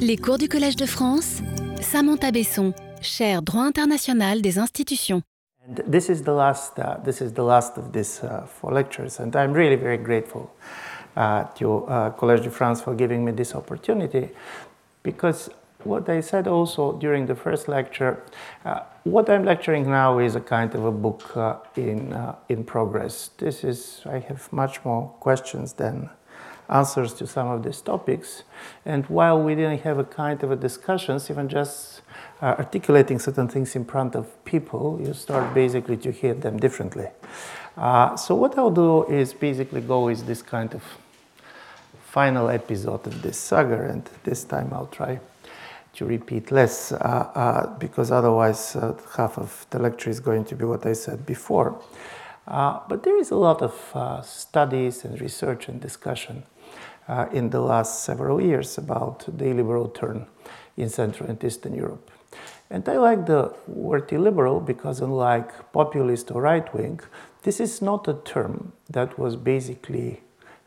Les cours du Collège de France, Samantha Besson, chaire droit international des institutions. And this is the last. Uh, this is the last of these uh, four lectures, and I'm really very grateful uh, to uh, Collège de France for giving me this opportunity, because what I said also during the first lecture, uh, what I'm lecturing now is a kind of a book uh, in in progress. This is I have much more questions than answers to some of these topics. And while we didn't have a kind of a discussions, even just uh, articulating certain things in front of people, you start basically to hear them differently. Uh, so what I'll do is basically go with this kind of final episode of this saga, and this time I'll try to repeat less uh, uh because otherwise uh, half of the lecture is going to be what I said before. Uh, but there is a lot of studies and research and discussion uh, in the last several years about the illiberal turn in Central and Eastern Europe. And I like the word illiberal because, unlike populist or right wing, this is not a term that was basically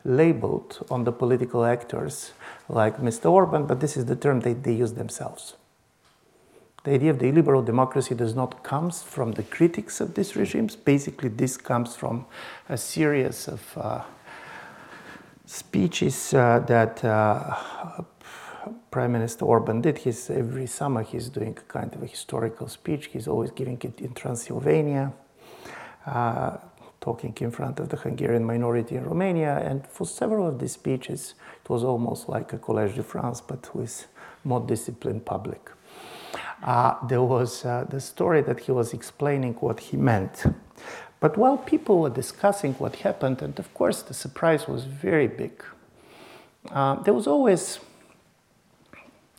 labeled on the political actors like Mr. Orban, but this is the term that they use themselves. The idea of the illiberal democracy does not come from the critics of these regimes. Basically, this comes from a series of uh, speeches uh, that uh, Prime Minister Orban did. He's every summer he's doing a kind of a historical speech. He's always giving it in Transylvania, uh, talking in front of the Hungarian minority in Romania. And for several of these speeches, it was almost like a Collège de France, but with more disciplined public. Uh, there was uh, the story that he was explaining what he meant. But while people were discussing what happened, and of course the surprise was very big, uh, there was always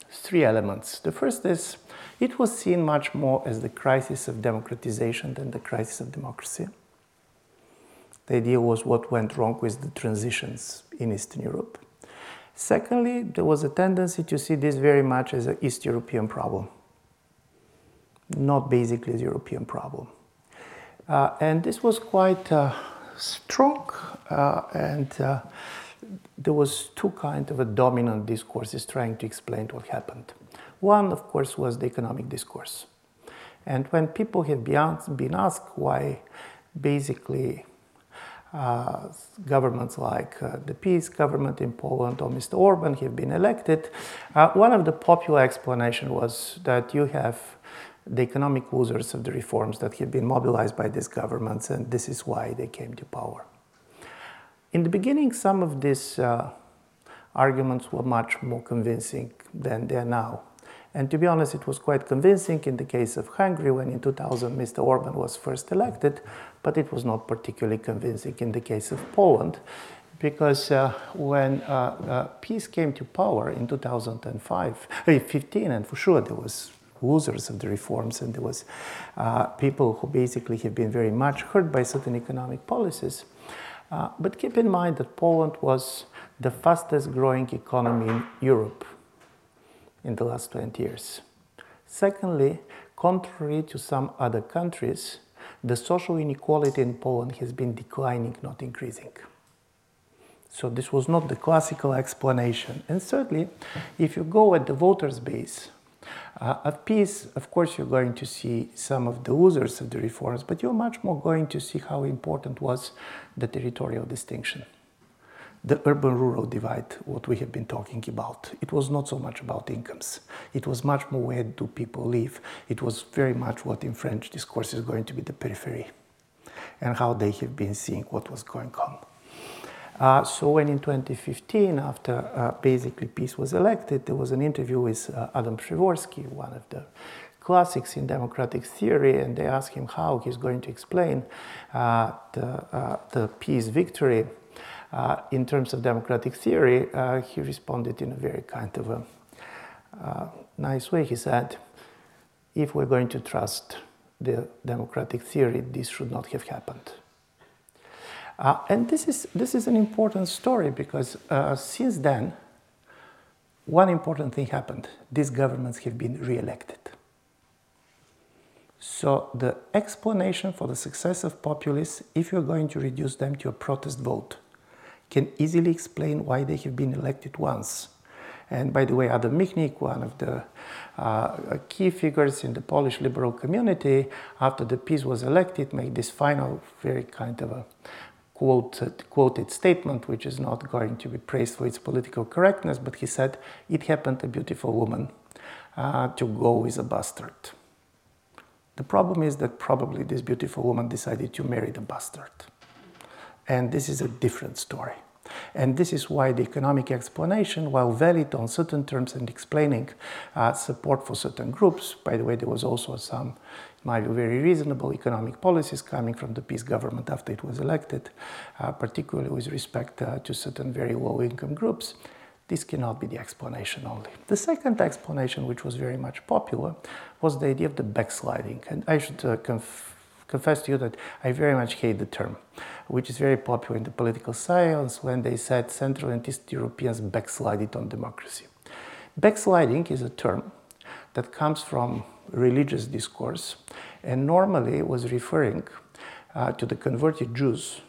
three elements. The first is it was seen much more as the crisis of democratization than the crisis of democracy. The idea was what went wrong with the transitions in Eastern Europe. Secondly, there was a tendency to see this very much as an East European problem, not basically a European problem. Uh, and this was quite uh, strong, uh, and there was two kind of a dominant discourses trying to explain what happened. One, of course, was the economic discourse. And when people have been asked why basically uh, governments like uh, the PiS government in Poland or Mr. Orban have been elected, uh, one of the popular explanation was that you have the economic losers of the reforms that have been mobilized by these governments, and this is why they came to power. In the beginning, some of these uh, arguments were much more convincing than they are now. And to be honest, it was quite convincing in the case of Hungary when in 2000 Mr. Orban was first elected, but it was not particularly convincing in the case of Poland because uh, when uh, uh, PiS came to power in 2005, 15, and for sure there was losers of the reforms, and there was uh, people who basically have been very much hurt by certain economic policies. Uh, but keep in mind that Poland was the fastest growing economy in Europe in the last 20 years. Secondly, contrary to some other countries, the social inequality in Poland has been declining, not increasing. So this was not the classical explanation. And thirdly, if you go at the voters' base, uh, at PiS, of course, you're going to see some of the losers of the reforms, but you're much more going to see how important was the territorial distinction. The urban rural divide, what we have been talking about, it was not so much about incomes. It was much more where do people live. It was very much what in French discourse is going to be the periphery and how they have been seeing what was going on. Uh, so when in 2015, after uh, basically PiS was elected, there was an interview with uh, Adam Przeworski, one of the classics in democratic theory, and they asked him how he's going to explain uh, the, uh, the PiS victory uh, in terms of democratic theory. he responded in a very kind of a nice way. He said, if we're going to trust the democratic theory, this should not have happened. Uh, and this is, this is an important story because uh, since then, one important thing happened. These governments have been re-elected. So the explanation for the success of populists, if you're going to reduce them to a protest vote, can easily explain why they have been elected once And by the way, Adam Michnik, one of the uh, key figures in the Polish liberal community, after the PiS was elected, made this final, very kind of a quoted, quoted statement, which is not going to be praised for its political correctness, but he said, It happened a beautiful woman uh, to go with a bastard. The problem is that probably this beautiful woman decided to marry the bastard. And this is a different story. And this is why the economic explanation, while valid on certain terms and explaining uh, support for certain groups, by the way, there was also some, very reasonable economic policies coming from the PiS government after it was elected, uh, particularly with respect uh, to certain very low income groups. This cannot be the explanation only. The second explanation, which was very much popular, was the idea of the backsliding. And I should uh, conf- confess to you that I very much hate the term which is very popular in the political science when they said Central and East Europeans backslided on democracy. Backsliding is a term that comes from religious discourse and normally was referring uh, to the converted Jews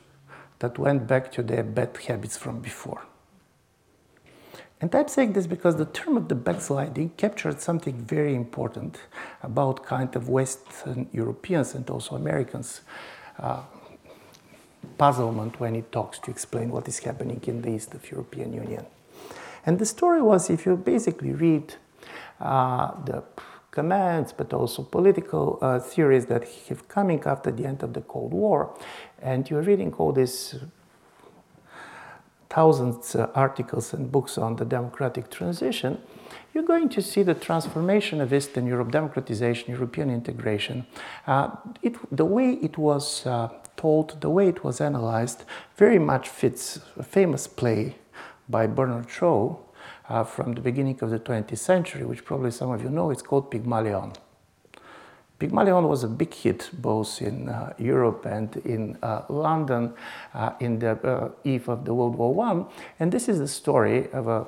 that went back to their bad habits from before. And I'm saying this because the term of the backsliding captured something very important about kind of Western Europeans and also Americans uh, puzzlement when it talks to explain what is happening in the east of European Union. And the story was if you basically read the commands, but also political uh, theories that have coming after the end of the Cold War, and you're reading all these thousands uh, articles and books on the democratic transition, you're going to see the transformation of Eastern Europe, democratization, European integration. Uh, it, the way it was uh, told, the way it was analyzed, very much fits a famous play by Bernard Shaw uh, from the beginning of the 20th century, which probably some of you know. It's called Pygmalion. Pygmalion was a big hit both in uh, Europe and in uh, London uh, in the uh, eve of the World War I. And this is the story of a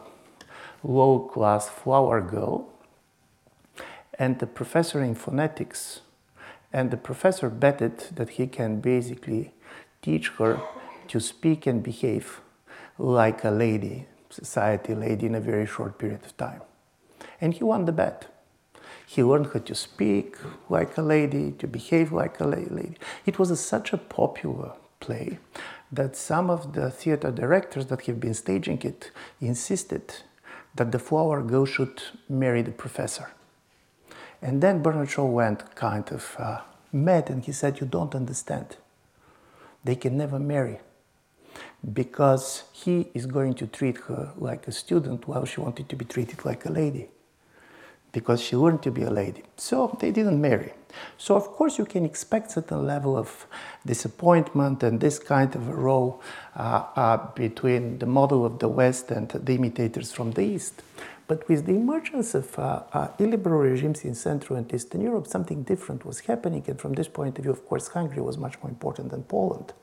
low class flower girl and the professor in phonetics and the professor betted that he can basically teach her to speak and behave like a lady, society lady, in a very short period of time. And he won the bet. He learned how to speak like a lady, to behave like a lady. It was a, such a popular play that some of the theater directors that have been staging it insisted that the flower girl should marry the professor. And then Bernard Shaw went kind of uh, mad and he said, You don't understand. They can never marry because he is going to treat her like a student while she wanted to be treated like a lady because she learned to be a lady. So they didn't marry. So, of course, you can expect certain level of disappointment and this kind of a row uh, uh, between the model of the West and the imitators from the East. But with the emergence of uh, uh, illiberal regimes in Central and Eastern Europe, something different was happening. And from this point of view, of course, Hungary was much more important than Poland.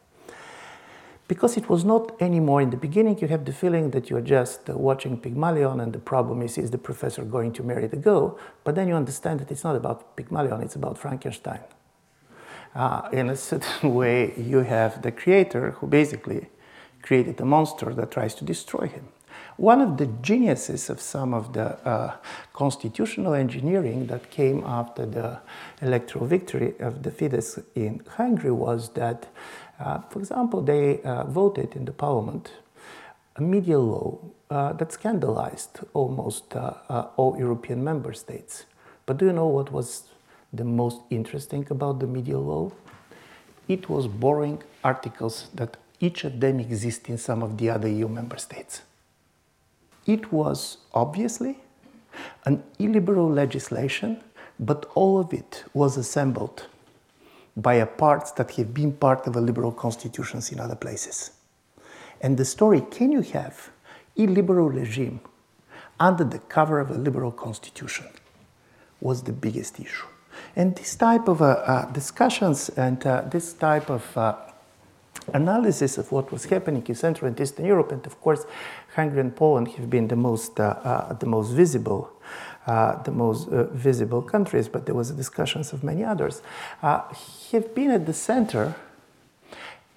Because it was not anymore in the beginning, you have the feeling that you're just uh, watching Pygmalion, and the problem is is the professor going to marry the girl? But then you understand that it's not about Pygmalion, it's about Frankenstein. Uh, in a certain way, you have the creator who basically created a monster that tries to destroy him. One of the geniuses of some of the uh, constitutional engineering that came after the electoral victory of the Fidesz in Hungary was that, for example, they uh, voted in the parliament a media law uh, that scandalized almost uh, uh, all European member states. But do you know what was the most interesting about the media law? It was borrowing articles that each of them exist in some of the other EU member states. It was obviously an illiberal legislation, but all of it was assembled by a parts that have been part of a liberal constitutions in other places. And the story, can you have illiberal regime under the cover of a liberal constitution, was the biggest issue. And this type of uh, uh, discussions and uh, this type of uh, analysis of what was happening in Central and Eastern Europe, and of course, Hungary and Poland have been the most, uh, uh, the most visible. Uh, the most uh, visible countries, but there was discussions of many others, uh, have been at the center,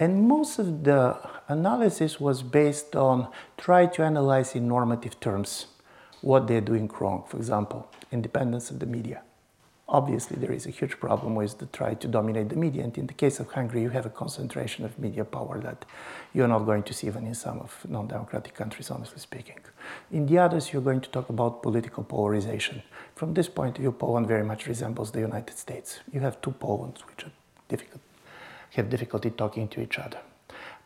and most of the analysis was based on try to analyze in normative terms what they're doing wrong. For example, independence of the media. Obviously, there is a huge problem with the try to dominate the media, and in the case of Hungary, you have a concentration of media power that you're not going to see even in some of non-democratic countries, honestly speaking. In the others, you're going to talk about political polarization. From this point of view, Poland very much resembles the United States. You have two Polands which are difficult, have difficulty talking to each other.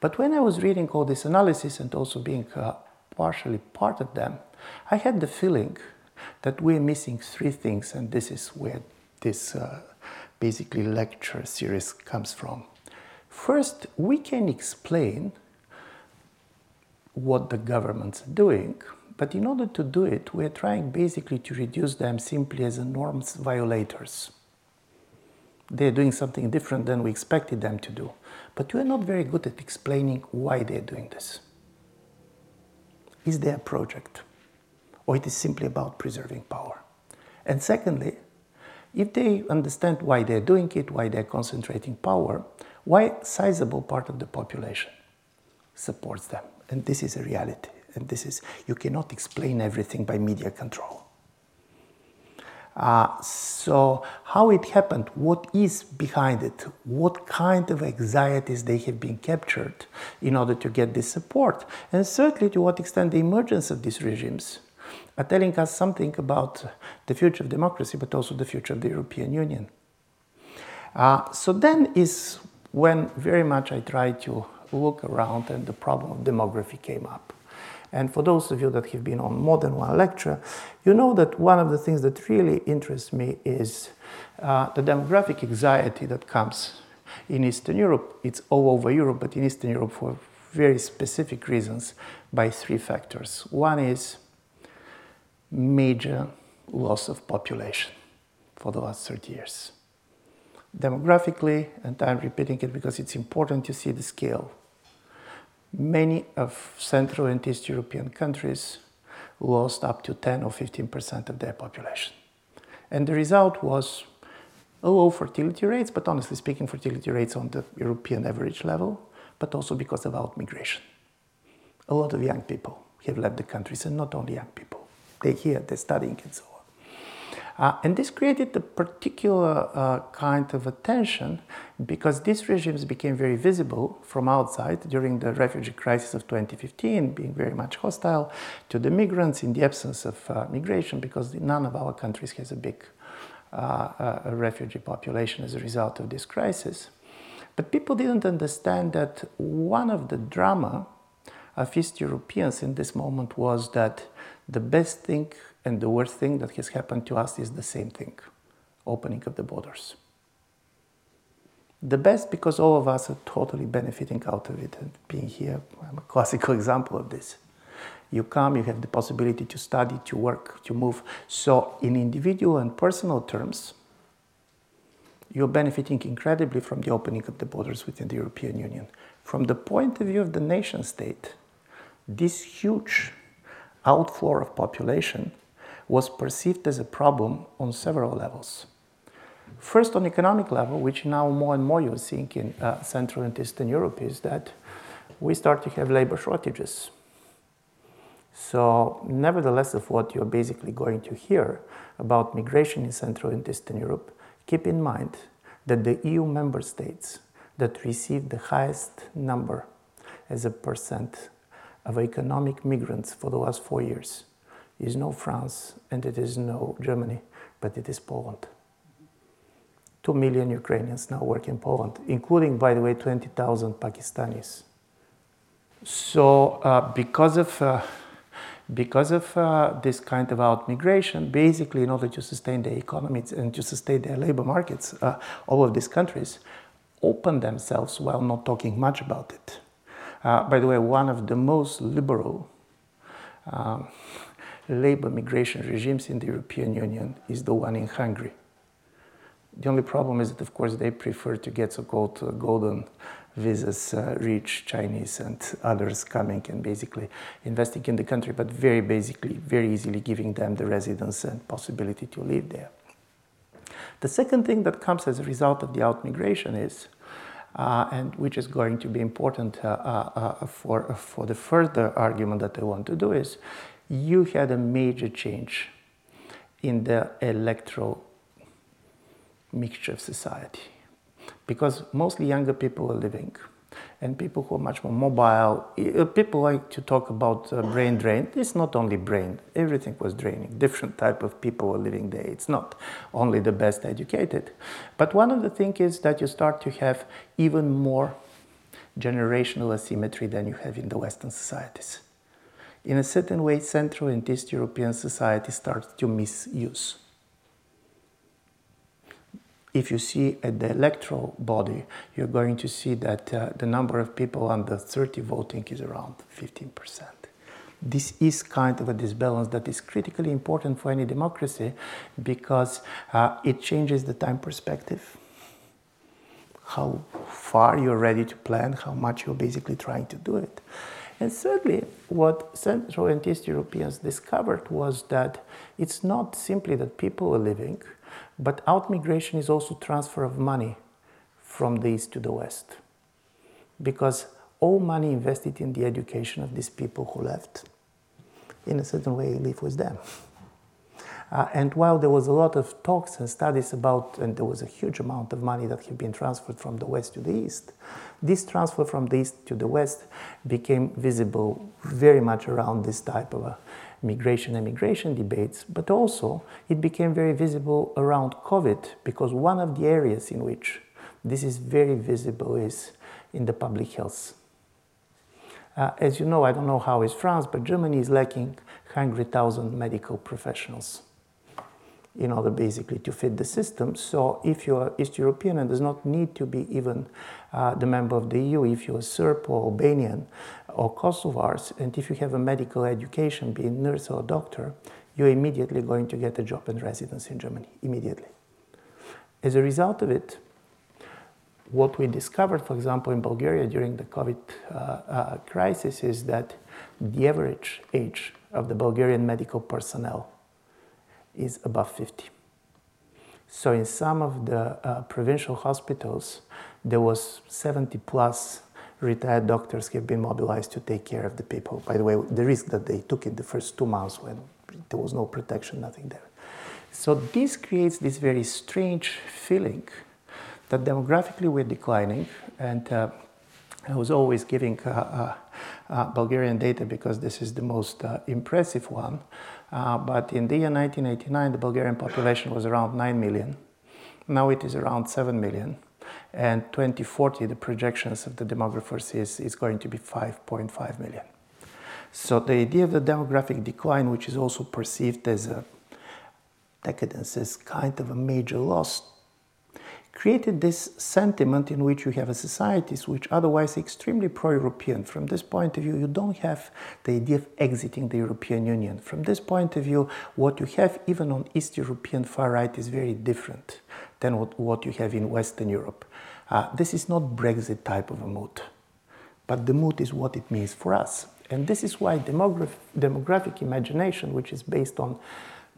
But when I was reading all this analysis and also being uh, partially part of them, I had the feeling that we're missing three things, and this is where this uh, basically lecture series comes from. First, we can explain what the governments are doing, but in order to do it, we're trying basically to reduce them simply as norms violators. They're doing something different than we expected them to do, but we're not very good at explaining why they're doing this. Is there a project? Or it is simply about preserving power. And secondly, if they understand why they're doing it, why they're concentrating power, why a sizable part of the population supports them. And this is a reality. And this is, you cannot explain everything by media control. Uh, so, how it happened, what is behind it, what kind of anxieties they have been captured in order to get this support, and certainly to what extent the emergence of these regimes are telling us something about the future of democracy, but also the future of the European Union. Uh, so then is when very much I tried to look around and the problem of demography came up. And for those of you that have been on more than one lecture, you know that one of the things that really interests me is uh, the demographic anxiety that comes in Eastern Europe. It's all over Europe, but in Eastern Europe for very specific reasons by three factors. One is major loss of population for the last 30 years. Demographically, and I'm repeating it because it's important to see the scale, many of Central and East European countries lost up to 10 or 15% of their population. And the result was low fertility rates, but honestly speaking, fertility rates on the European average level, but also because of outmigration. A lot of young people have left the countries, and not only young people they're here, they're studying and so on. Uh, and this created a particular uh, kind of attention because these regimes became very visible from outside during the refugee crisis of 2015, being very much hostile to the migrants in the absence of uh, migration because none of our countries has a big uh, uh, refugee population as a result of this crisis. But people didn't understand that one of the drama of East Europeans in this moment was that the best thing and the worst thing that has happened to us is the same thing opening of the borders. The best because all of us are totally benefiting out of it and being here. I'm a classical example of this. You come, you have the possibility to study, to work, to move. So, in individual and personal terms, you're benefiting incredibly from the opening of the borders within the European Union. From the point of view of the nation state, this huge outflow of population was perceived as a problem on several levels. First, on economic level, which now more and more you're seeing in uh, Central and Eastern Europe, is that we start to have labor shortages. So, nevertheless, of what you're basically going to hear about migration in Central and Eastern Europe, keep in mind that the EU member states that receive the highest number as a percent of economic migrants for the last four years is no France and it is no Germany, but it is Poland. Two million Ukrainians now work in Poland, including, by the way, 20,000 Pakistanis. So, uh, because of uh, because of uh, this kind of outmigration, basically, in order to sustain their economies and to sustain their labor markets, uh, all of these countries open themselves while not talking much about it. Uh, by the way, one of the most liberal um, labor migration regimes in the European Union is the one in Hungary. The only problem is that, of course, they prefer to get so-called uh, golden visas, uh, rich Chinese and others coming and basically investing in the country, but very basically, very easily giving them the residence and possibility to live there. The second thing that comes as a result of the outmigration is and which is going to be important uh, uh, uh, for, for the further argument that I want to do is you had a major change in the electoral mixture of society. Because mostly younger people were living and people who are much more mobile. Uh, people like to talk about uh, brain drain. It's not only brain. Everything was draining. Different type of people were living there. It's not only the best educated. But one of the things is that you start to have even more generational asymmetry than you have in the Western societies. In a certain way, Central and East European society starts to misuse if you see at the electoral body, you're going to see that uh, the number of people under 30 voting is around 15%. This is kind of a disbalance that is critically important for any democracy because uh, it changes the time perspective. How far you're ready to plan, how much you're basically trying to do it. And thirdly, what Central and East Europeans discovered was that it's not simply that people are living, but outmigration is also transfer of money from the east to the west. Because all money invested in the education of these people who left, in a certain way, live with them. Uh, and while there was a lot of talks and studies about, and there was a huge amount of money that had been transferred from the west to the east, this transfer from the east to the west became visible very much around this type of a migration and migration debates, but also it became very visible around COVID because one of the areas in which this is very visible is in the public health. Uh, as you know, I don't know how is France, but Germany is lacking 100,000 medical professionals in order basically to fit the system. So if you're East European and does not need to be even uh, the member of the EU, if you're Serb or Albanian or Kosovars, and if you have a medical education, be a nurse or a doctor, you're immediately going to get a job and residence in Germany, immediately. As a result of it, what we discovered, for example, in Bulgaria during the COVID uh, uh, crisis is that the average age of the Bulgarian medical personnel is above 50. So in some of the uh, provincial hospitals, there was 70 plus retired doctors who have been mobilized to take care of the people. By the way, the risk that they took in the first two months when there was no protection, nothing there. So this creates this very strange feeling that demographically we're declining. And uh, I was always giving uh, uh, uh Bulgarian data because this is the most uh, impressive one. Uh, but in the year 1989, the Bulgarian population was around 9 million. Now it is around 7 million. And 2040, the projections of the demographers is, is going to be 5.5 million. So the idea of the demographic decline, which is also perceived as a decadence, is kind of a major loss created this sentiment in which you have a societies which otherwise extremely pro-European. From this point of view, you don't have the idea of exiting the European Union. From this point of view, what you have even on East European far right is very different than what, what you have in Western Europe. Uh, this is not Brexit type of a mood, but the mood is what it means for us. And this is why demograph demographic imagination, which is based on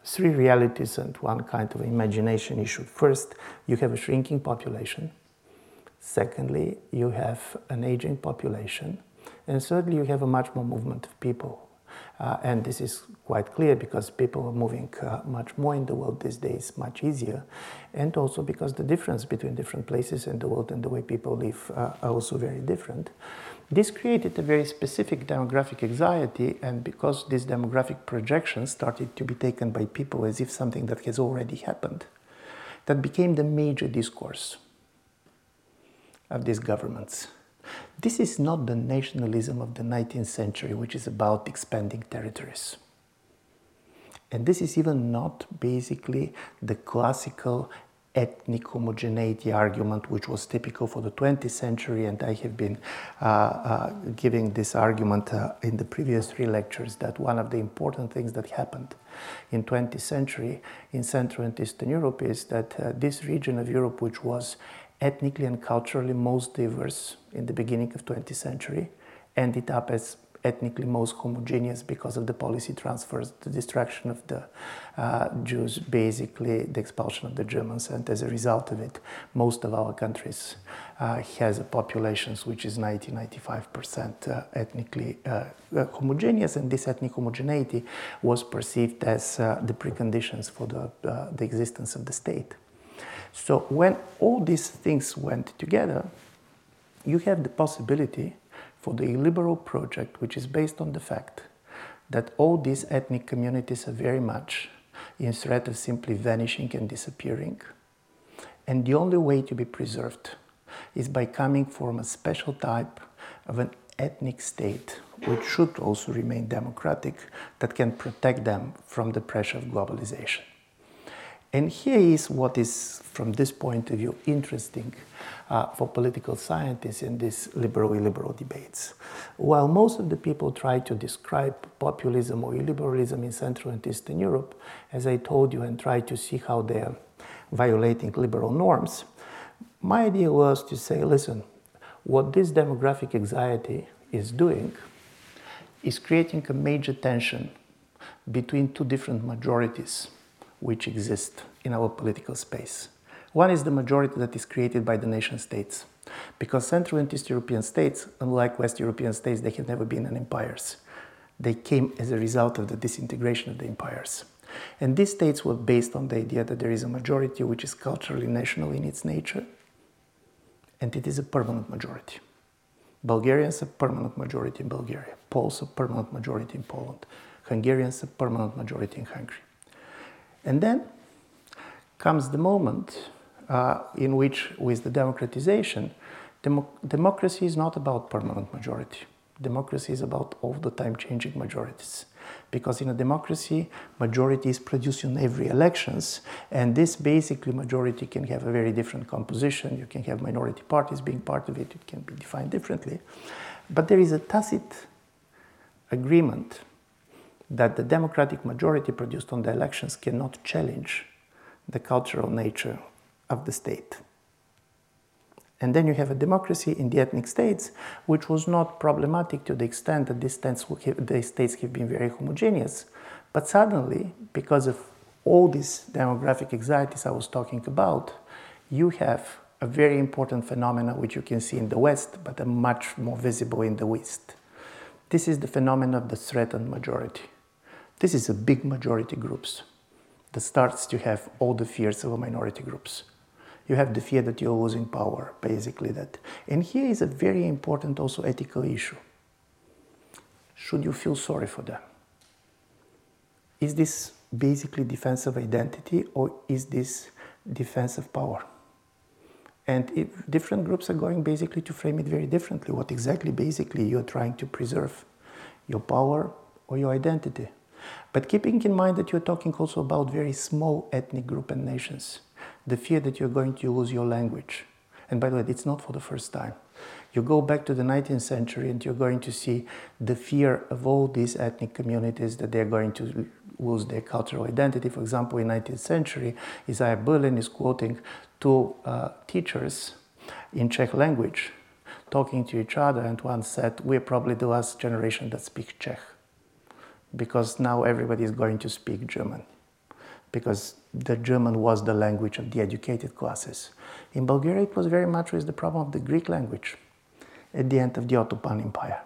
three realities and one kind of imagination issue. First, you have a shrinking population. Secondly, you have an aging population. And thirdly, you have a much more movement of people. Uh, and this is quite clear because people are moving uh, much more in the world these days, much easier. And also because the difference between different places in the world and the way people live uh, are also very different. This created a very specific demographic anxiety, and because these demographic projections started to be taken by people as if something that has already happened, that became the major discourse of these governments. This is not the nationalism of the 19th century, which is about expanding territories. And this is even not basically the classical ethnic homogeneity argument, which was typical for the 20th century, and I have been uh, uh, giving this argument uh, in the previous three lectures that one of the important things that happened in 20th century in Central and Eastern Europe is that uh, this region of Europe, which was ethnically and culturally most diverse in the beginning of 20th century, ended up as ethnically most homogeneous because of the policy transfers, the destruction of the uh, Jews, basically the expulsion of the Germans, and as a result of it, most of our countries uh, has a population which is 90-95% uh, ethnically uh, uh, homogeneous, and this ethnic homogeneity was perceived as uh, the preconditions for the, the existence of the state. So when all these things went together, you have the possibility for the illiberal project, which is based on the fact that all these ethnic communities are very much in threat of simply vanishing and disappearing. And the only way to be preserved is by coming from a special type of an ethnic state, which should also remain democratic, that can protect them from the pressure of globalization. And here is what is, from this point of view, interesting uh, for political scientists in these liberal illiberal debates. While most of the people try to describe populism or illiberalism in Central and Eastern Europe, as I told you, and try to see how they are violating liberal norms, my idea was to say, listen, what this demographic anxiety is doing is creating a major tension between two different majorities which exist in our political space. One is the majority that is created by the nation states. Because Central and East European states, unlike West European states, they have never been empires. They came as a result of the disintegration of the empires. And these states were based on the idea that there is a majority which is culturally national in its nature, and it is a permanent majority. Bulgarians a permanent majority in Bulgaria, Poles a permanent majority in Poland, Hungarians a permanent majority in Hungary. And then comes the moment uh, in which, with the democratization, demo- democracy is not about permanent majority. Democracy is about all the time changing majorities. Because in a democracy, majority is produced in every elections, and this basically majority can have a very different composition. You can have minority parties being part of it, it can be defined differently. But there is a tacit agreement that the democratic majority produced on the elections cannot challenge the cultural nature of the state. And then you have a democracy in the ethnic states, which was not problematic to the extent that these states, have been very homogeneous. But suddenly, because of all these demographic anxieties I was talking about, you have a very important phenomenon which you can see in the West, but a much more visible in the West. This is the phenomenon of the threatened majority. This is a big majority groups that starts to have all the fears of a minority groups. You have the fear that you're losing power, basically that. And here is a very important also ethical issue. Should you feel sorry for them? Is this basically defense of identity or is this defense of power? And if different groups are going basically to frame it very differently, what exactly basically you're trying to preserve, your power or your identity? But keeping in mind that you're talking also about very small ethnic group and nations, the fear that you're going to lose your language. And by the way, it's not for the first time. You go back to the 19th century and you're going to see the fear of all these ethnic communities that they're going to lose their cultural identity. For example, in 19th century, Isaiah Berlin is quoting two uh, teachers in Czech language talking to each other, and one said, We're probably the last generation that speaks Czech because now everybody is going to speak German because the German was the language of the educated classes. In Bulgaria, it was very much with the problem of the Greek language at the end of the Ottoman Empire.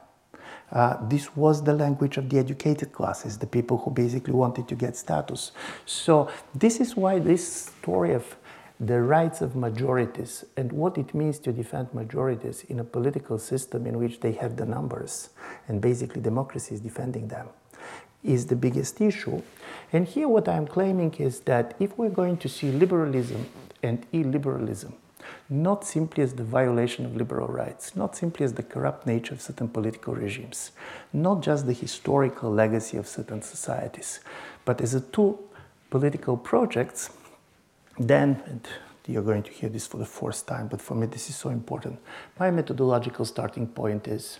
Uh, this was the language of the educated classes, the people who basically wanted to get status. So, this is why this story of the rights of majorities and what it means to defend majorities in a political system in which they have the numbers and basically democracy is defending them is the biggest issue. And here, what I'm claiming is that if we're going to see liberalism and illiberalism, not simply as the violation of liberal rights, not simply as the corrupt nature of certain political regimes, not just the historical legacy of certain societies, but as a two political projects, then, you're going to hear this for the fourth time, but for me this is so important. My methodological starting point is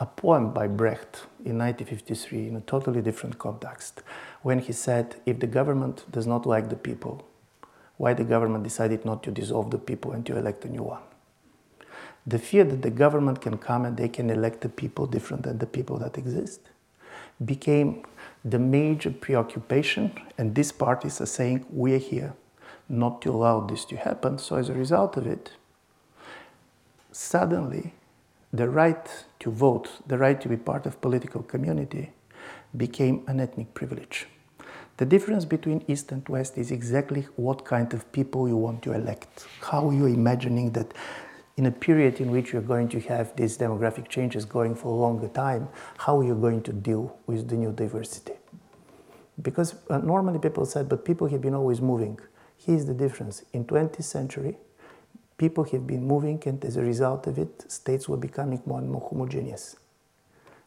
a poem by Brecht in 1953 in a totally different context when he said, If the government does not like the people, why the government decided not to dissolve the people and to elect a new one? the fear that the government can come and they can elect the people different than the people that exist, became the major preoccupation. And these parties are saying, we're here not to allow this to happen. So, as a result of it, suddenly the right to vote, the right to be part of political community became an ethnic privilege. The difference between East and West is exactly what kind of people you want to elect. How are you're imagining that in a period in which you're going to have these demographic changes going for a longer time, how are you're going to deal with the new diversity. Because uh, normally people said, but people have been always moving. Here's the difference. In 20th century, people have been moving and as a result of it, states were becoming more and more homogeneous.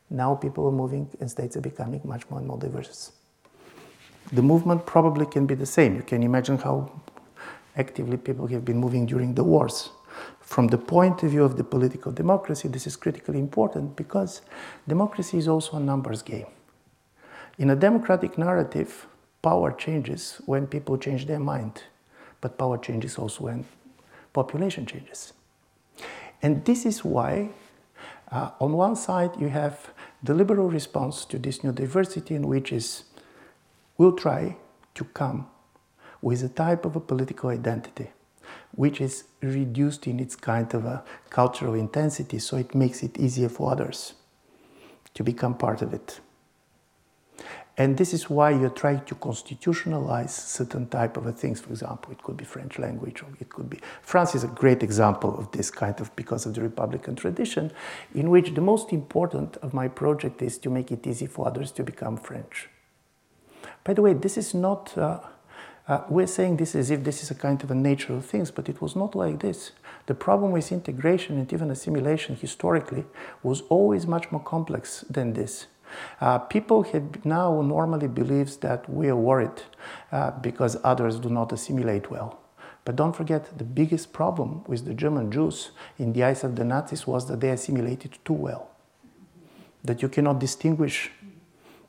Now people are moving and states are becoming much more and more diverse the movement probably can be the same. You can imagine how actively people have been moving during the wars. From the point of view of the political democracy, this is critically important because democracy is also a numbers game. In a democratic narrative, power changes when people change their mind, but power changes also when population changes. And this is why, uh, on one side, you have the liberal response to this new diversity, in which is we'll try to come with a type of a political identity which is reduced in its kind of a cultural intensity so it makes it easier for others to become part of it and this is why you're trying to constitutionalize certain type of things for example it could be french language or it could be france is a great example of this kind of because of the republican tradition in which the most important of my project is to make it easy for others to become french by the way, this is not, uh, uh, we're saying this as if this is a kind of a nature of things, but it was not like this. The problem with integration and even assimilation historically was always much more complex than this. Uh, people have now normally believes that we are worried uh, because others do not assimilate well. But don't forget, the biggest problem with the German Jews in the eyes of the Nazis was that they assimilated too well. That you cannot distinguish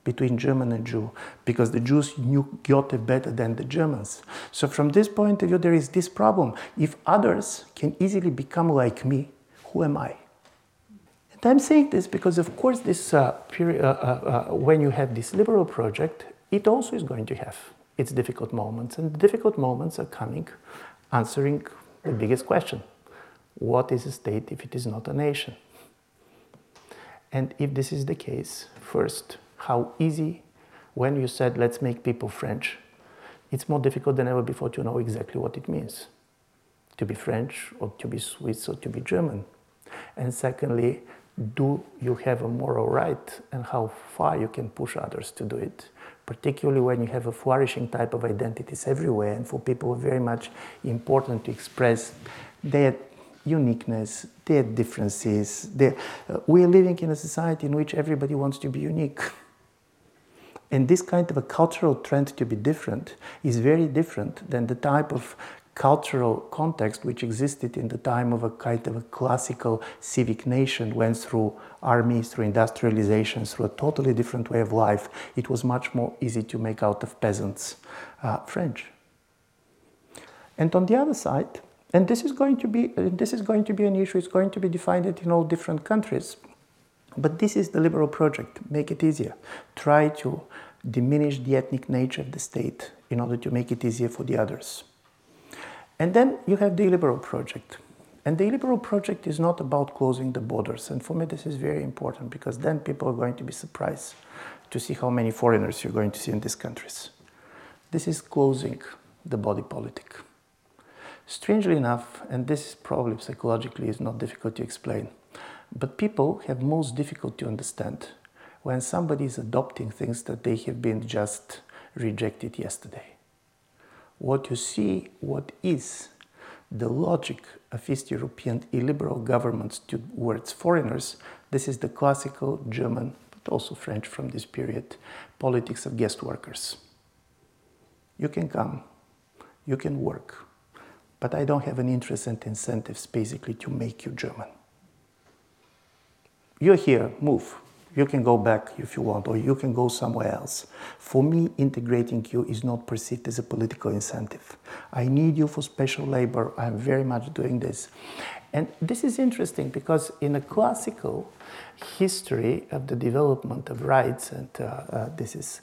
between German and Jew because the Jews knew Goethe better than the Germans. So, from this point of view, there is this problem. If others can easily become like me, who am I? I'm saying this because, of course, this uh, period, uh, uh, uh, when you have this liberal project, it also is going to have its difficult moments. And the difficult moments are coming answering the biggest question what is a state if it is not a nation? And if this is the case, first, how easy when you said let's make people French, it's more difficult than ever before to know exactly what it means to be French or to be Swiss or to be German. And secondly, do you have a moral right and how far you can push others to do it? Particularly when you have a flourishing type of identities everywhere, and for people, very much important to express their uniqueness, their differences. Their, uh, we are living in a society in which everybody wants to be unique. And this kind of a cultural trend to be different is very different than the type of cultural context which existed in the time of a kind of a classical civic nation went through armies through industrialization through a totally different way of life. It was much more easy to make out of peasants uh, french. And on the other side and this is going to be this is going to be an issue it's going to be defined in all different countries but this is the liberal project. Make it easier. Try to diminish the ethnic nature of the state in order to make it easier for the others. And then you have the liberal project. And the liberal project is not about closing the borders. And for me, this is very important because then people are going to be surprised to see how many foreigners you're going to see in these countries. This is closing the body politic. Strangely enough, and this probably psychologically is not difficult to explain, but people have most difficult to understand when somebody is adopting things that they have been just rejected yesterday. What you see, what is the logic of East European illiberal governments towards foreigners, this is the classical German, but also French from this period, politics of guest workers. You can come, you can work, but I don't have an interest and incentives basically to make you German. You're here, move. You can go back if you want, or you can go somewhere else. For me, integrating you is not perceived as a political incentive. I need you for special labor. I'm very much doing this. And this is interesting because in a classical history of the development of rights, and uh, uh, this is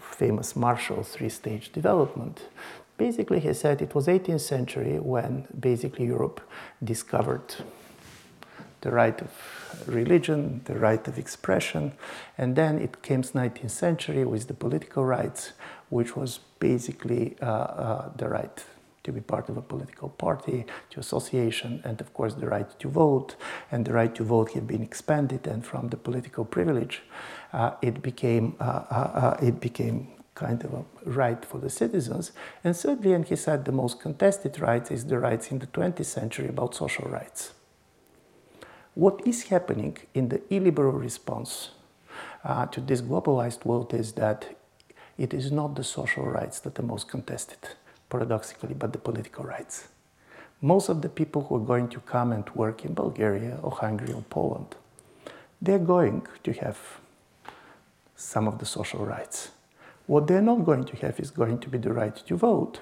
famous Marshall three-stage development, basically he said it was 18th century when basically Europe discovered the right of religion, the right of expression, and then it came 19th century with the political rights, which was basically uh, uh, the right to be part of a political party, to association, and of course the right to vote. And the right to vote have been expanded, and from the political privilege, uh, it became uh, uh, uh, it became kind of a right for the citizens. And thirdly, and he said the most contested rights is the rights in the 20th century about social rights. What is happening in the illiberal response uh, to this globalized world is that it is not the social rights that are most contested paradoxically, but the political rights. Most of the people who are going to come and work in Bulgaria or Hungary or Poland, they're going to have some of the social rights. What they're not going to have is going to be the right to vote.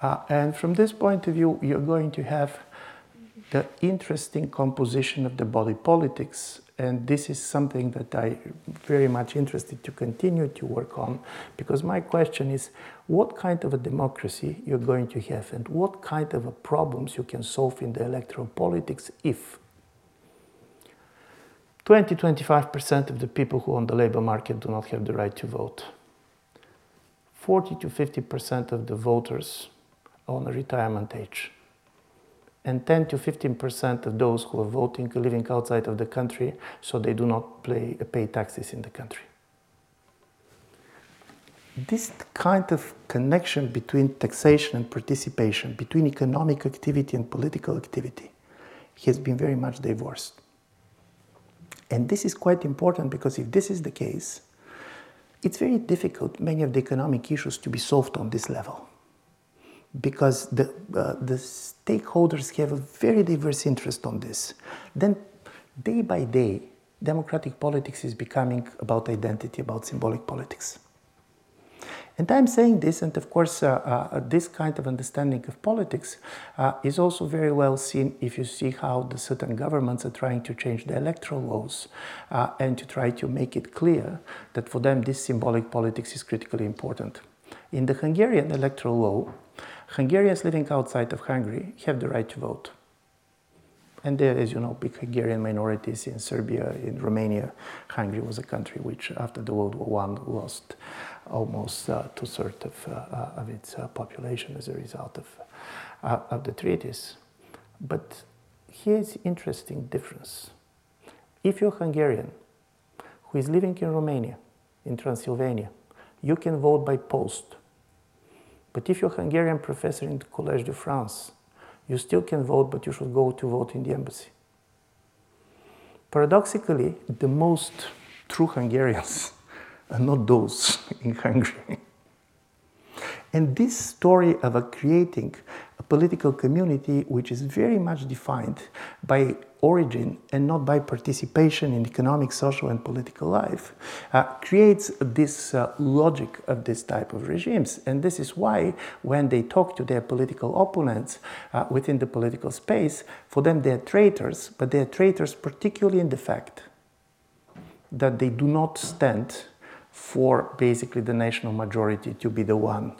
Uh, and from this point of view, you're going to have the interesting composition of the body politics and this is something that I very much interested to continue to work on because my question is what kind of a democracy you're going to have and what kind of problems you can solve in the electoral politics if 20 25% of the people who on the labor market do not have the right to vote. 40 to 50% of the voters on a retirement age and 10 to 15 percent of those who are voting are living outside of the country, so they do not pay, uh, pay taxes in the country. This kind of connection between taxation and participation, between economic activity and political activity, has been very much divorced. And this is quite important because if this is the case, it's very difficult, many of the economic issues, to be solved on this level because the, uh, the stakeholders have a very diverse interest on this. Then, day by day, democratic politics is becoming about identity, about symbolic politics. And I'm saying this, and of course, uh, uh, this kind of understanding of politics uh, is also very well seen if you see how the certain governments are trying to change the electoral laws uh, and to try to make it clear that for them this symbolic politics is critically important. In the Hungarian electoral law, Hungarians living outside of Hungary have the right to vote. And there, as you know, big Hungarian minorities in Serbia, in Romania. Hungary was a country which, after the World War I, lost almost uh, two-thirds of, uh, uh, of its uh, population as a result of, uh, of the treaties. But here's interesting difference. If you're Hungarian who is living in Romania, in Transylvania, you can vote by post but if you're a Hungarian professor in the Collège de France, you still can vote, but you should go to vote in the embassy. Paradoxically, the most true Hungarians are not those in Hungary. And this story of a creating a political community which is very much defined by origin and not by participation in economic, social, and political life, uh, creates this uh, logic of this type of regimes. And this is why, when they talk to their political opponents uh, within the political space, for them they're traitors, but they're traitors particularly in the fact that they do not stand for basically the national majority to be the one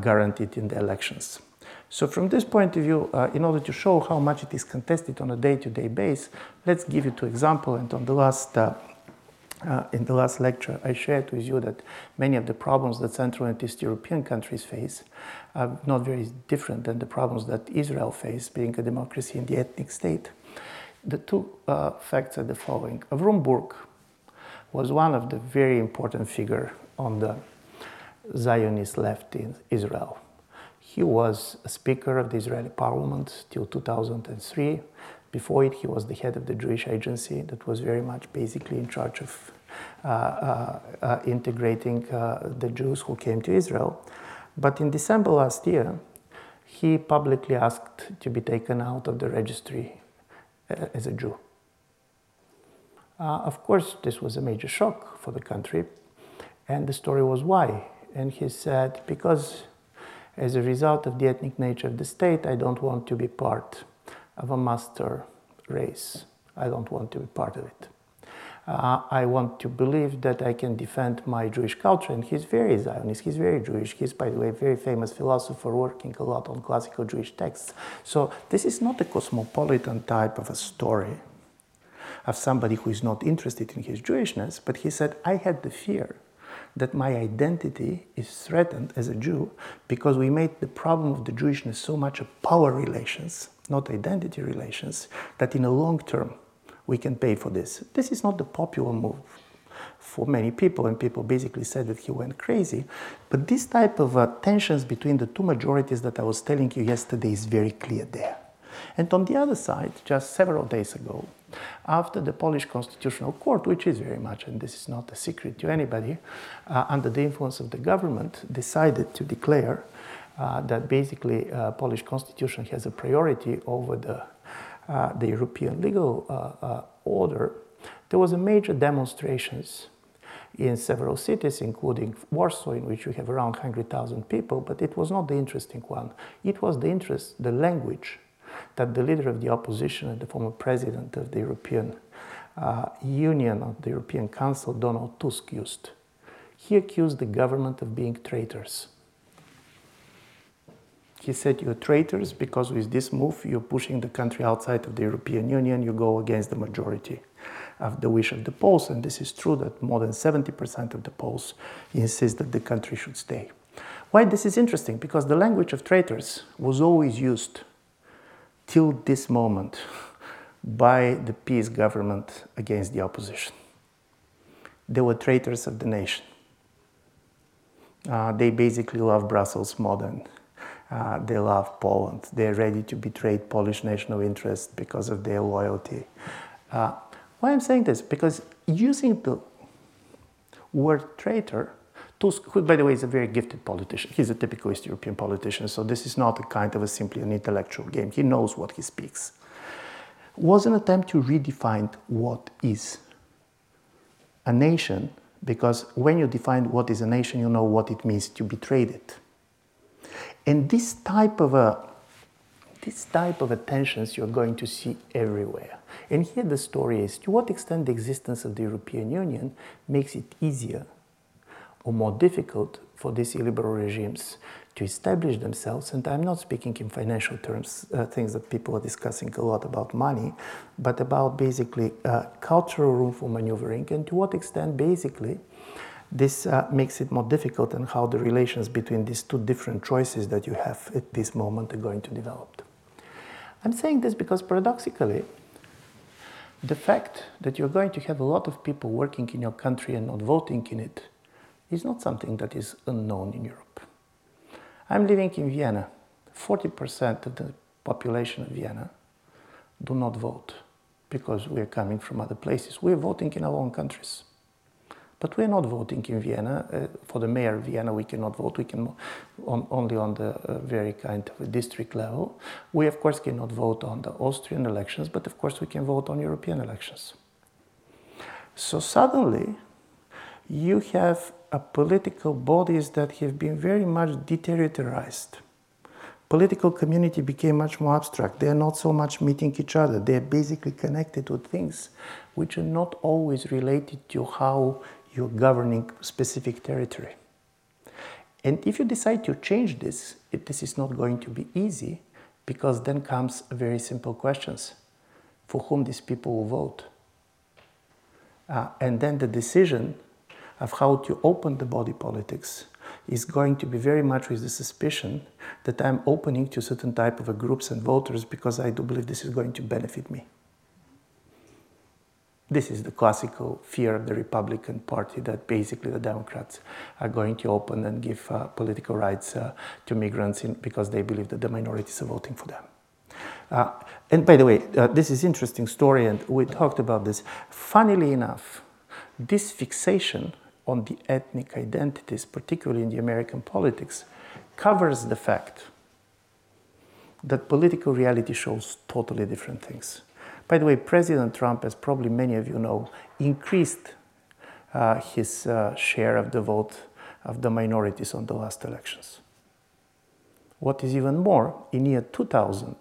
guaranteed in the elections. So from this point of view, uh, in order to show how much it is contested on a day-to-day basis, let's give you two examples. And on the last, uh, uh, in the last lecture, I shared with you that many of the problems that Central and East European countries face are not very different than the problems that Israel faced, being a democracy in the ethnic state. The two uh, facts are the following. Avrom Burg was one of the very important figures on the Zionist left in Israel. He was a speaker of the Israeli parliament till 2003. Before it, he was the head of the Jewish agency that was very much basically in charge of uh, uh, uh, integrating uh, the Jews who came to Israel. But in December last year, he publicly asked to be taken out of the registry uh, as a Jew. Uh, of course, this was a major shock for the country, and the story was why. And he said, because as a result of the ethnic nature of the state, I don't want to be part of a master race. I don't want to be part of it. Uh, I want to believe that I can defend my Jewish culture. And he's very Zionist, he's very Jewish. He's, by the way, a very famous philosopher working a lot on classical Jewish texts. So this is not a cosmopolitan type of a story of somebody who is not interested in his Jewishness, but he said, I had the fear that my identity is threatened as a Jew because we made the problem of the Jewishness so much a power relations, not identity relations, that in a long term we can pay for this. This is not the popular move for many people, and people basically said that he went crazy. But this type of uh, tensions between the two majorities that I was telling you yesterday is very clear there. And on the other side, just several days ago, after the Polish Constitutional Court, which is very much, and this is not a secret to anybody, uh, under the influence of the government, decided to declare uh, that basically uh, Polish constitution has a priority over the uh, the European legal uh, uh, order, there was a major demonstrations in several cities, including Warsaw, in which we have around 100,000 people, but it was not the interesting one. It was the interest, the language that the leader of the opposition and the former president of the European uh, Union, of the European Council, Donald Tusk, used. He accused the government of being traitors. He said, You're traitors because with this move, you're pushing the country outside of the European Union, you go against the majority of the wish of the Poles. And this is true that more than 70% of the Poles insist that the country should stay. Why this is interesting? Because the language of traitors was always used till this moment by the PiS government against the opposition. They were traitors of the nation. Uh, they basically love Brussels more than uh, they love Poland. They're ready to betray Polish national interest because of their loyalty. Uh, why I'm saying this? Because using the word traitor, Tusk, who by the way is a very gifted politician, he's a typical East European politician, so this is not a kind of a simply an intellectual game. He knows what he speaks. Was an attempt to redefine what is a nation, because when you define what is a nation, you know what it means to betray it. And this type of a this type of attentions you're going to see everywhere. And here the story is to what extent the existence of the European Union makes it easier or more difficult for these illiberal regimes to establish themselves. And I'm not speaking in financial terms, uh, things that people are discussing a lot about money, but about basically uh, cultural room for maneuvering and to what extent basically this uh, makes it more difficult and how the relations between these two different choices that you have at this moment are going to develop. I'm saying this because paradoxically, the fact that you're going to have a lot of people working in your country and not voting in it is not something that is unknown in Europe. I'm living in Vienna. 40% of the population of Vienna do not vote because we are coming from other places. We are voting in our own countries. But we're not voting in Vienna. Uh, for the mayor of Vienna, we cannot vote. We can on, only on the uh, very kind of district level. We, of course, cannot vote on the Austrian elections, but of course, we can vote on European elections. So suddenly, you have political bodies that have been very much deteriorated. Political community became much more abstract. They are not so much meeting each other. They are basically connected to things which are not always related to how you're governing specific territory. And if you decide to change this, it, this is not going to be easy because then comes very simple questions. For whom these people will vote? Uh, and then the decision of how to open the body politics is going to be very much with the suspicion that I'm opening to certain type of groups and voters because I do believe this is going to benefit me. This is the classical fear of the Republican Party that basically the Democrats are going to open and give uh, political rights uh, to migrants in, because they believe that the minorities are voting for them. Uh, and by the way, uh, this is interesting story, and we talked about this. Funnily enough, this fixation on the ethnic identities, particularly in the American politics, covers the fact that political reality shows totally different things. By the way, President Trump, as probably many of you know, increased uh, his uh, share of the vote of the minorities on the last elections. What is even more, in year 2000,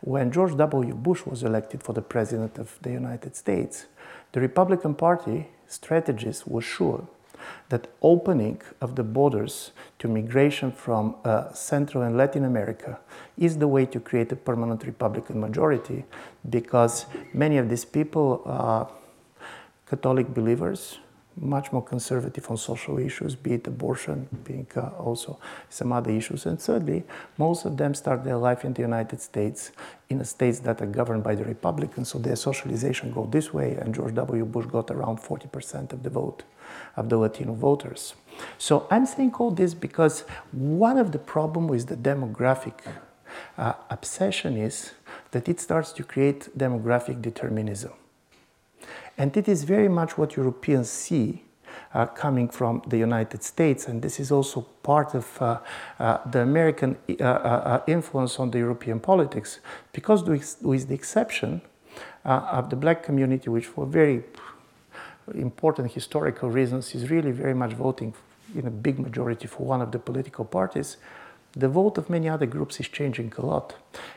when George W. Bush was elected for the president of the United States, the Republican Party strategists were sure that opening of the borders to migration from uh, Central and Latin America is the way to create a permanent Republican majority because many of these people are Catholic believers much more conservative on social issues, be it abortion, being uh, also some other issues. And thirdly, most of them start their life in the United States, in states that are governed by the Republicans, so their socialization go this way. And George W. Bush got around 40% of the vote of the Latino voters. So I'm saying all this because one of the problem with the demographic uh, obsession is that it starts to create demographic determinism. And it is very much what Europeans see uh, coming from the United States, and this is also part of uh, uh, the American uh, uh, uh, influence on the European politics, because with the exception of the black community, which for very important historical reasons is really very much voting in a big majority for one of the political parties, the vote of many other groups is changing a lot.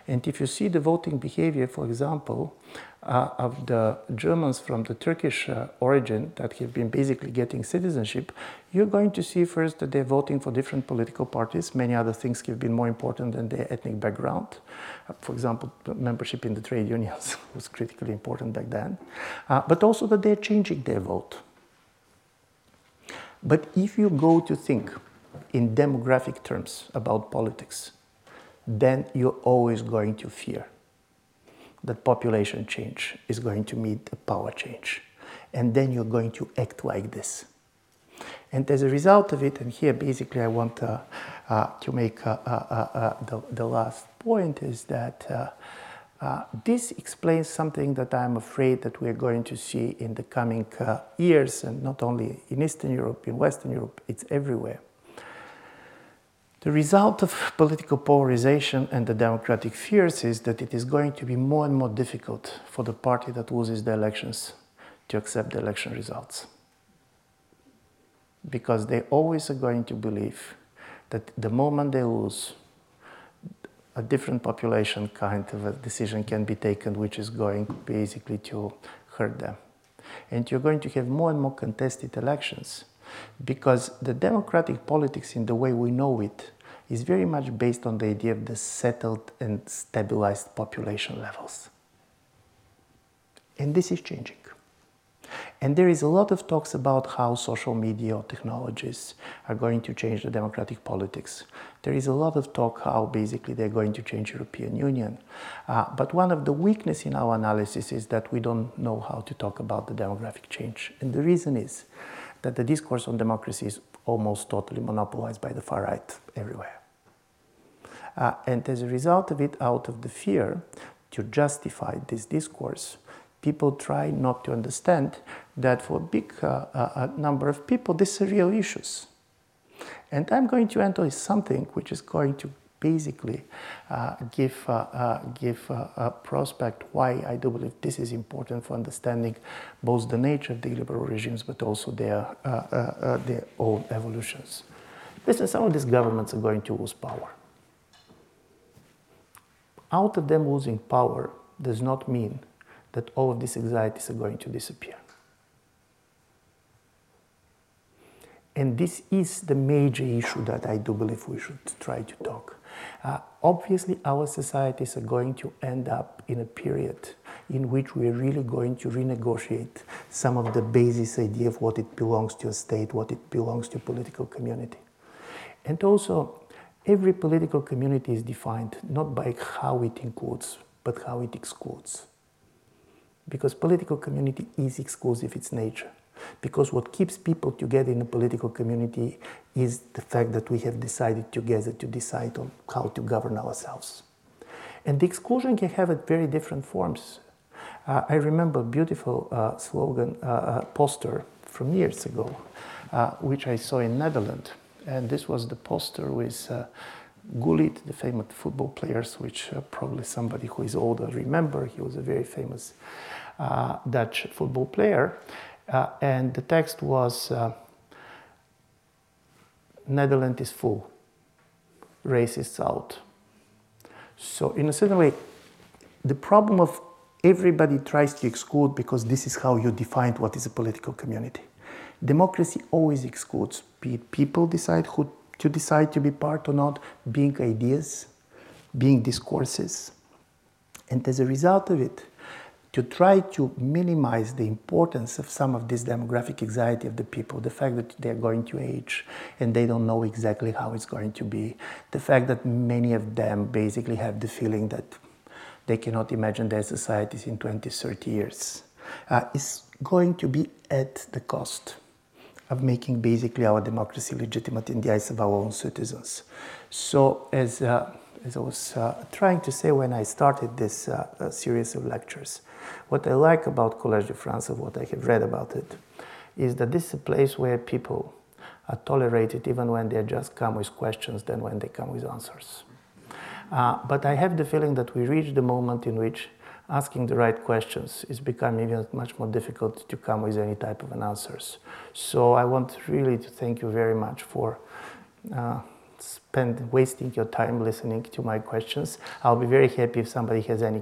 And if you see the voting behavior, for example, uh, of the Germans from the Turkish uh, origin that have been basically getting citizenship, you're going to see first that they're voting for different political parties. Many other things have been more important than their ethnic background. Uh, for example, membership in the trade unions was critically important back then. Uh, but also that they're changing their vote. But if you go to think in demographic terms about politics, then you're always going to fear that population change is going to meet a power change. And then you're going to act like this. And as a result of it, and here basically I want uh, uh, to make uh, uh, uh, uh the, the, last point is that this explains something that I'm afraid that we're going to see in the coming years, and not only in Eastern Europe, in Western Europe, it's everywhere. The result of political polarization and the democratic fears is that it is going to be more and more difficult for the party that loses the elections to accept the election results. Because they always are going to believe that the moment they lose, a different population kind of a decision can be taken, which is going basically to hurt them. And you're going to have more and more contested elections because the democratic politics, in the way we know it, is very much based on the idea of the settled and stabilized population levels. And this is changing. And there is a lot of talks about how social media technologies are going to change the democratic politics. There is a lot of talk how basically they're going to change European Union. Uh, but one of the weaknesses in our analysis is that we don't know how to talk about the demographic change. And the reason is that the discourse on democracy is almost totally monopolized by the far right everywhere. Uh, and as a result of it, out of the fear to justify this discourse, people try not to understand that for a big uh, uh, number of people, these are real issues. And I'm going to enter something which is going to basically uh, give, uh, uh, give a prospect why I do believe this is important for understanding both the nature of the liberal regimes but also their, their own evolutions. Listen, some of these governments are going to lose power out of them losing power does not mean that all of these anxieties are going to disappear. And this is the major issue that I do believe we should try to talk. Uh, obviously, our societies are going to end up in a period in which we're really going to renegotiate some of the basis idea of what it belongs to a state, what it belongs to a political community. And also, Every political community is defined not by how it includes, but how it excludes. Because political community is exclusive its nature. Because what keeps people together in a political community is the fact that we have decided together to decide on how to govern ourselves. And the exclusion can have very different forms. Uh, I remember a beautiful uh, slogan, uh, uh poster from years ago, uh, which I saw in Netherlands and this was the poster with uh, Gullit, the famous football players, which probably somebody who is older remember. He was a very famous Dutch football player. Uh, and the text was uh, Netherlands is full, racists out. So in a certain way, the problem of everybody tries to exclude because this is how you define what is a political community. Democracy always excludes, people decide who to decide to be part or not, being ideas, being discourses. And as a result of it, to try to minimize the importance of some of this demographic anxiety of the people, the fact that they're going to age and they don't know exactly how it's going to be, the fact that many of them basically have the feeling that they cannot imagine their societies in 20, 30 years, uh, is going to be at the cost of making basically our democracy legitimate in the eyes of our own citizens. So, as, uh, as I was uh, trying to say when I started this uh, series of lectures, what I like about Collège de France, of what I have read about it, is that this is a place where people are tolerated even when they just come with questions than when they come with answers. Uh, but I have the feeling that we reach the moment in which asking the right questions is becoming even much more difficult to come with any type of an answers. So I want really to thank you very much for uh, spend wasting your time listening to my questions. I'll be very happy if somebody has any